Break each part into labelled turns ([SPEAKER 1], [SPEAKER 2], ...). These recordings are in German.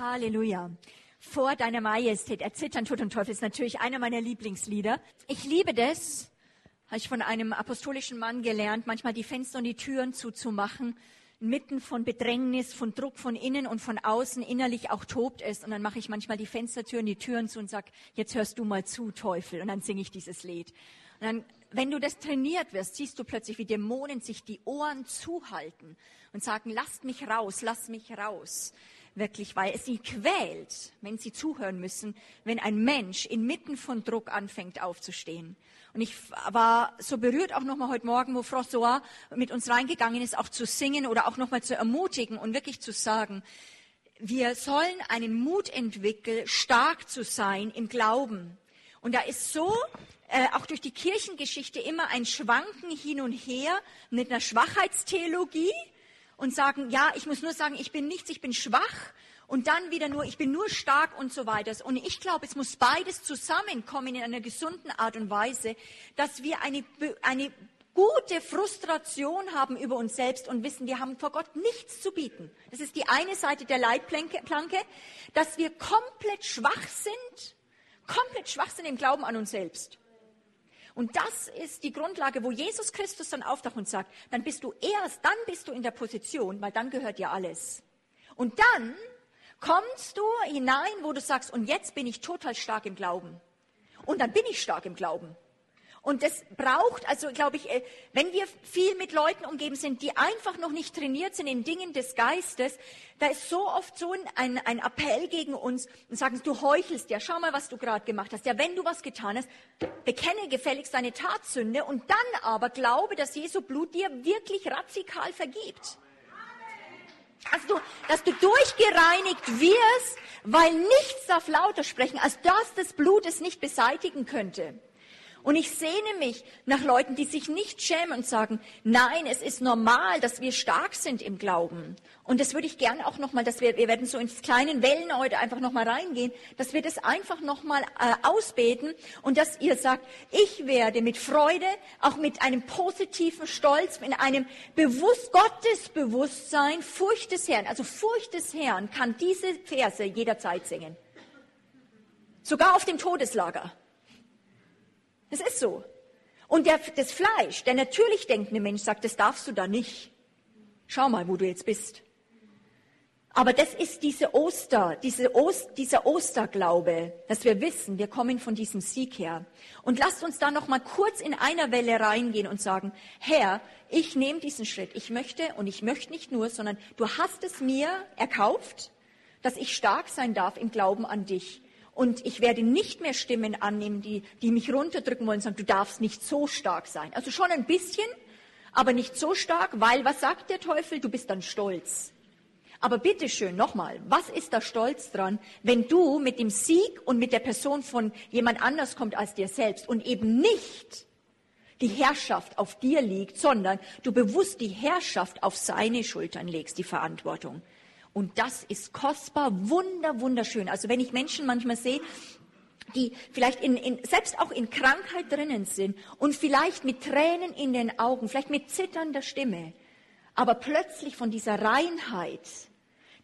[SPEAKER 1] Halleluja. Vor deiner Majestät erzittern Tod und Teufel ist natürlich einer meiner Lieblingslieder. Ich liebe das, habe ich von einem apostolischen Mann gelernt, manchmal die Fenster und die Türen zuzumachen, mitten von Bedrängnis, von Druck von innen und von außen innerlich auch tobt es. Und dann mache ich manchmal die Fenstertüren, die Türen zu und sag, jetzt hörst du mal zu, Teufel. Und dann singe ich dieses Lied. Und dann, wenn du das trainiert wirst, siehst du plötzlich, wie Dämonen sich die Ohren zuhalten und sagen, lasst mich raus, lass mich raus wirklich, weil es sie quält, wenn sie zuhören müssen, wenn ein Mensch inmitten von Druck anfängt aufzustehen. Und ich war so berührt auch nochmal heute Morgen, wo François mit uns reingegangen ist, auch zu singen oder auch nochmal zu ermutigen und wirklich zu sagen, wir sollen einen Mut entwickeln, stark zu sein im Glauben. Und da ist so äh, auch durch die Kirchengeschichte immer ein Schwanken hin und her mit einer Schwachheitstheologie, und sagen, ja, ich muss nur sagen, ich bin nichts, ich bin schwach und dann wieder nur, ich bin nur stark und so weiter. Und ich glaube, es muss beides zusammenkommen in einer gesunden Art und Weise, dass wir eine, eine gute Frustration haben über uns selbst und wissen, wir haben vor Gott nichts zu bieten. Das ist die eine Seite der Leitplanke, dass wir komplett schwach sind, komplett schwach sind im Glauben an uns selbst. Und das ist die Grundlage, wo Jesus Christus dann auftaucht und sagt, dann bist du erst, dann bist du in der Position, weil dann gehört dir alles. Und dann kommst du hinein, wo du sagst, und jetzt bin ich total stark im Glauben. Und dann bin ich stark im Glauben. Und das braucht, also glaube ich, äh, wenn wir viel mit Leuten umgeben sind, die einfach noch nicht trainiert sind in Dingen des Geistes, da ist so oft so ein, ein Appell gegen uns und sagen, du heuchelst ja, schau mal, was du gerade gemacht hast. Ja, wenn du was getan hast, bekenne gefälligst deine Tatsünde und dann aber glaube, dass Jesu Blut dir wirklich radikal vergibt. Dass du, dass du durchgereinigt wirst, weil nichts darf lauter sprechen, als dass das Blut es nicht beseitigen könnte. Und ich sehne mich nach Leuten, die sich nicht schämen und sagen, nein, es ist normal, dass wir stark sind im Glauben. Und das würde ich gerne auch nochmal, dass wir, wir werden so ins kleinen Wellen heute einfach nochmal reingehen, dass wir das einfach nochmal äh, ausbeten und dass ihr sagt, ich werde mit Freude, auch mit einem positiven Stolz, mit einem bewusst, Gottesbewusstsein, Furcht des Herrn, also Furcht des Herrn kann diese Verse jederzeit singen. Sogar auf dem Todeslager. Das ist so. Und der, das Fleisch, der natürlich denkende Mensch sagt, das darfst du da nicht. Schau mal, wo du jetzt bist. Aber das ist diese Oster, diese Ost, dieser Osterglaube, dass wir wissen, wir kommen von diesem Sieg her. Und lasst uns da noch mal kurz in einer Welle reingehen und sagen, Herr, ich nehme diesen Schritt. Ich möchte und ich möchte nicht nur, sondern du hast es mir erkauft, dass ich stark sein darf im Glauben an dich. Und ich werde nicht mehr Stimmen annehmen, die, die mich runterdrücken wollen sagen, du darfst nicht so stark sein. Also schon ein bisschen, aber nicht so stark, weil was sagt der Teufel? Du bist dann stolz. Aber bitteschön, nochmal, was ist da stolz dran, wenn du mit dem Sieg und mit der Person von jemand anders kommt als dir selbst und eben nicht die Herrschaft auf dir liegt, sondern du bewusst die Herrschaft auf seine Schultern legst, die Verantwortung. Und das ist kostbar, wunder, wunderschön. Also wenn ich Menschen manchmal sehe, die vielleicht in, in, selbst auch in Krankheit drinnen sind und vielleicht mit Tränen in den Augen, vielleicht mit zitternder Stimme, aber plötzlich von dieser Reinheit,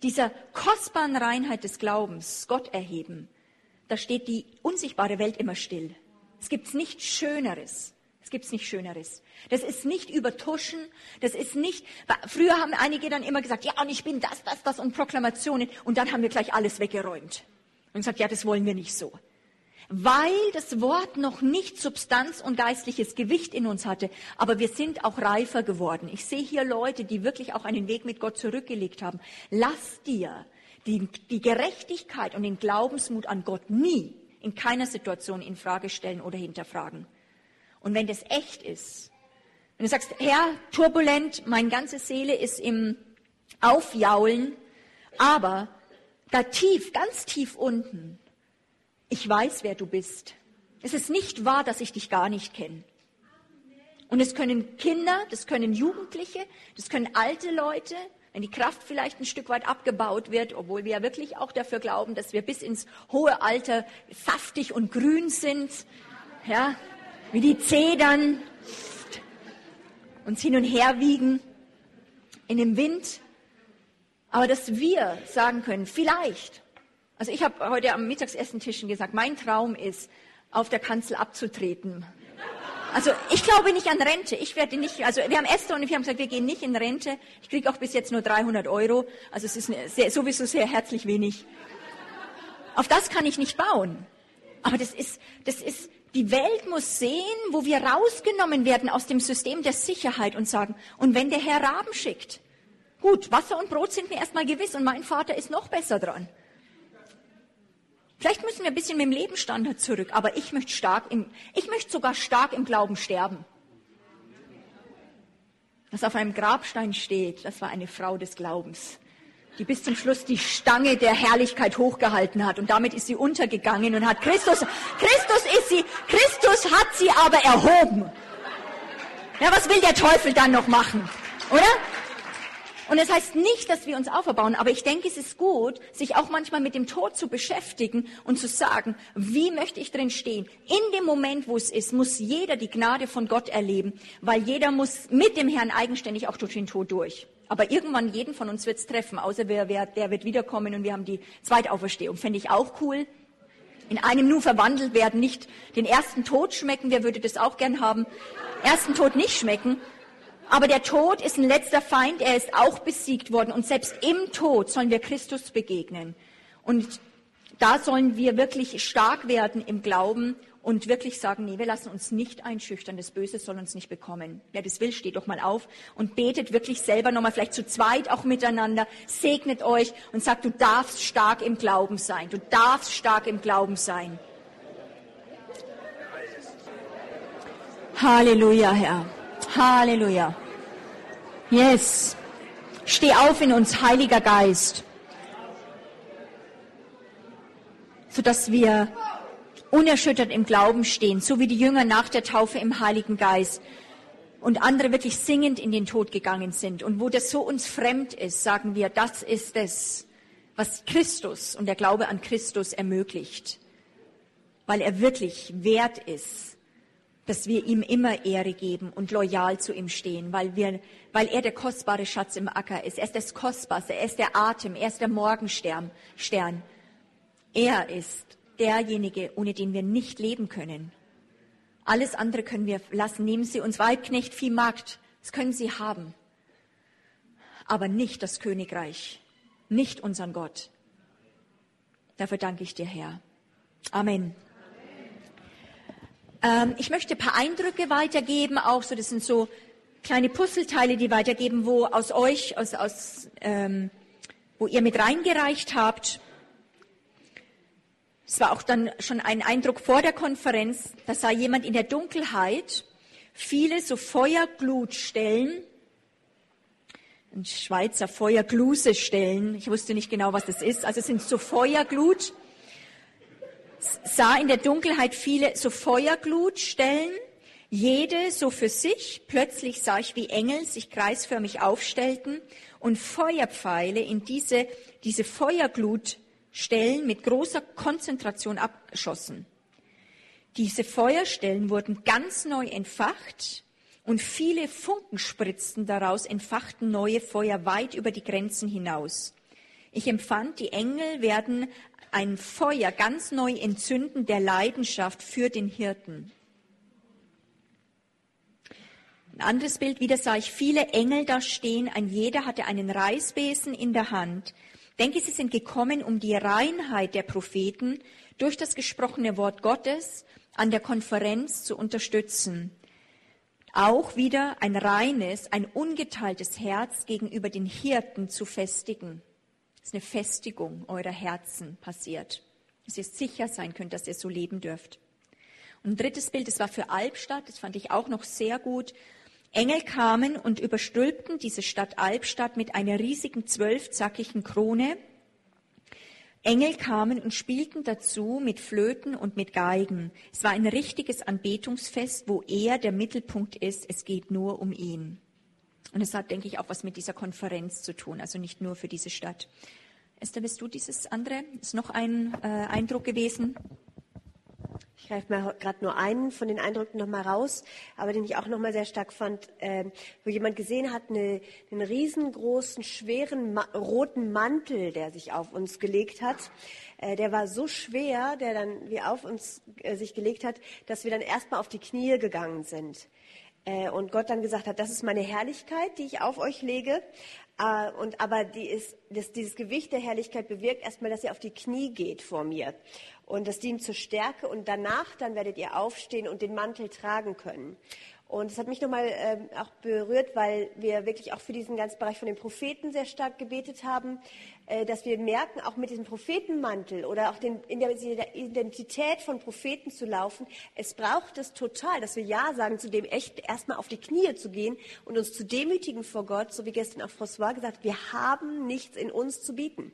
[SPEAKER 1] dieser kostbaren Reinheit des Glaubens Gott erheben, da steht die unsichtbare Welt immer still. Es gibt nichts Schöneres. Es gibt's nicht Schöneres. Das ist nicht übertuschen. Das ist nicht, früher haben einige dann immer gesagt, ja, und ich bin das, das, das und Proklamationen. Und dann haben wir gleich alles weggeräumt. Und gesagt, ja, das wollen wir nicht so. Weil das Wort noch nicht Substanz und geistliches Gewicht in uns hatte. Aber wir sind auch reifer geworden. Ich sehe hier Leute, die wirklich auch einen Weg mit Gott zurückgelegt haben. Lass dir die, die Gerechtigkeit und den Glaubensmut an Gott nie in keiner Situation in Frage stellen oder hinterfragen. Und wenn das echt ist, wenn du sagst, Herr, turbulent, meine ganze Seele ist im Aufjaulen, aber da tief, ganz tief unten, ich weiß, wer du bist. Es ist nicht wahr, dass ich dich gar nicht kenne. Und es können Kinder, das können Jugendliche, das können alte Leute, wenn die Kraft vielleicht ein Stück weit abgebaut wird, obwohl wir ja wirklich auch dafür glauben, dass wir bis ins hohe Alter saftig und grün sind. Ja, wie die Zedern uns hin und her wiegen in dem Wind. Aber dass wir sagen können, vielleicht, Also ich habe heute am Mittagsessen-Tischen gesagt, mein Traum ist, auf der Kanzel abzutreten. Also ich glaube nicht an Rente. Ich werde nicht, also wir haben Esther und wir haben gesagt, wir gehen nicht in Rente. Ich kriege auch bis jetzt nur 300 Euro. Also es ist sehr, sowieso sehr herzlich wenig. Auf das kann ich nicht bauen. Aber das ist, das ist, die Welt muss sehen, wo wir rausgenommen werden aus dem System der Sicherheit und sagen, und wenn der Herr Raben schickt, gut, Wasser und Brot sind mir erstmal gewiss und mein Vater ist noch besser dran. Vielleicht müssen wir ein bisschen mit dem Lebensstandard zurück, aber ich möchte stark im, ich möchte sogar stark im Glauben sterben. Was auf einem Grabstein steht, das war eine Frau des Glaubens, die bis zum Schluss die Stange der Herrlichkeit hochgehalten hat und damit ist sie untergegangen und hat Christus, Christus ist sie, Christus hat sie aber erhoben. Ja, was will der Teufel dann noch machen? Oder? Und es das heißt nicht, dass wir uns auferbauen, aber ich denke, es ist gut, sich auch manchmal mit dem Tod zu beschäftigen und zu sagen, wie möchte ich drin stehen? In dem Moment, wo es ist, muss jeder die Gnade von Gott erleben, weil jeder muss mit dem Herrn eigenständig auch durch den Tod durch. Aber irgendwann jeden von uns wird es treffen, außer wer, wer, der wird wiederkommen und wir haben die Zweitauferstehung. Fände ich auch cool. In einem Nu verwandelt werden, nicht den ersten Tod schmecken, wer würde das auch gern haben? Ersten Tod nicht schmecken, aber der Tod ist ein letzter Feind, er ist auch besiegt worden. Und selbst im Tod sollen wir Christus begegnen. Und da sollen wir wirklich stark werden im Glauben und wirklich sagen, nee, wir lassen uns nicht einschüchtern, das Böse soll uns nicht bekommen. Wer das will, steht doch mal auf und betet wirklich selber nochmal, vielleicht zu zweit auch miteinander, segnet euch und sagt, du darfst stark im Glauben sein, du darfst stark im Glauben sein. Halleluja, Herr. Halleluja. Yes. Steh auf in uns, Heiliger Geist, sodass wir unerschüttert im Glauben stehen, so wie die Jünger nach der Taufe im Heiligen Geist und andere wirklich singend in den Tod gegangen sind. Und wo das so uns fremd ist, sagen wir, das ist es, was Christus und der Glaube an Christus ermöglicht, weil er wirklich wert ist, dass wir ihm immer Ehre geben und loyal zu ihm stehen, weil, wir, weil er der kostbare Schatz im Acker ist. Er ist das Kostbarste, er ist der Atem, er ist der Morgenstern. Stern. Er ist derjenige, ohne den wir nicht leben können. Alles andere können wir lassen. Nehmen Sie uns Weibknecht, Vieh, Magd. Das können Sie haben. Aber nicht das Königreich. Nicht unseren Gott. Dafür danke ich dir, Herr. Amen. Ähm, ich möchte ein paar Eindrücke weitergeben, auch so, das sind so kleine Puzzleteile, die weitergeben, wo aus euch, aus, aus, ähm, wo ihr mit reingereicht habt. Es war auch dann schon ein Eindruck vor der Konferenz, da sah jemand in der Dunkelheit viele so Feuerglutstellen, ein Schweizer Feuerglusestellen. Ich wusste nicht genau, was das ist. Also es sind so Feuerglut sah in der Dunkelheit viele so Feuerglutstellen, jede so für sich. Plötzlich sah ich, wie Engel sich kreisförmig aufstellten und Feuerpfeile in diese, diese Feuerglutstellen mit großer Konzentration abgeschossen. Diese Feuerstellen wurden ganz neu entfacht und viele Funken spritzten daraus, entfachten neue Feuer weit über die Grenzen hinaus. Ich empfand, die Engel werden ein Feuer ganz neu entzünden der Leidenschaft für den Hirten. Ein anderes Bild, wieder sah ich viele Engel da stehen, ein jeder hatte einen Reisbesen in der Hand. Denke, sie sind gekommen, um die Reinheit der Propheten durch das gesprochene Wort Gottes an der Konferenz zu unterstützen. Auch wieder ein reines, ein ungeteiltes Herz gegenüber den Hirten zu festigen ist eine Festigung eurer Herzen passiert. Dass ihr sicher sein könnt, dass ihr so leben dürft. Und ein drittes Bild, das war für Albstadt, das fand ich auch noch sehr gut. Engel kamen und überstülpten diese Stadt Albstadt mit einer riesigen zwölfzackigen Krone. Engel kamen und spielten dazu mit Flöten und mit Geigen. Es war ein richtiges Anbetungsfest, wo er der Mittelpunkt ist. Es geht nur um ihn. Und es hat, denke ich, auch was mit dieser Konferenz zu tun, also nicht nur für diese Stadt. Esther, bist du dieses andere? Ist noch ein äh, Eindruck gewesen?
[SPEAKER 2] Ich greife mal gerade nur einen von den Eindrücken nochmal raus, aber den ich auch nochmal sehr stark fand, äh, wo jemand gesehen hat, eine, einen riesengroßen, schweren Ma roten Mantel, der sich auf uns gelegt hat. Äh, der war so schwer, der dann wie auf uns äh, sich gelegt hat, dass wir dann erstmal auf die Knie gegangen sind. Äh, und Gott dann gesagt hat, das ist meine Herrlichkeit, die ich auf euch lege. Äh, und aber die ist, das, dieses Gewicht der Herrlichkeit bewirkt erstmal, dass ihr auf die Knie geht vor mir. Und das dient zur Stärke. Und danach dann werdet ihr aufstehen und den Mantel tragen können. Und es hat mich nochmal ähm, auch berührt, weil wir wirklich auch für diesen ganzen Bereich von den Propheten sehr stark gebetet haben, äh, dass wir merken, auch mit diesem Prophetenmantel oder auch den, in der Identität von Propheten zu laufen, es braucht es total, dass wir Ja sagen zu dem echt erstmal auf die Knie zu gehen und uns zu demütigen vor Gott, so wie gestern auch François gesagt, wir haben nichts in uns zu bieten.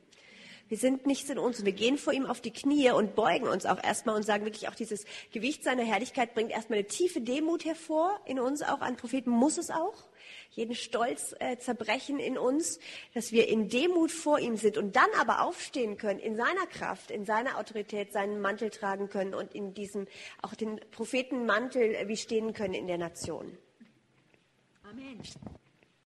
[SPEAKER 2] Wir sind nichts in uns und wir gehen vor ihm auf die Knie und beugen uns auch erstmal und sagen wirklich auch dieses Gewicht seiner Herrlichkeit bringt erstmal eine tiefe Demut hervor in uns auch. An Propheten muss es auch. Jeden Stolz äh, zerbrechen in uns, dass wir in Demut vor ihm sind und dann aber aufstehen können in seiner Kraft, in seiner Autorität, seinen Mantel tragen können und in diesem auch den Prophetenmantel äh, wie stehen können in der Nation. Amen.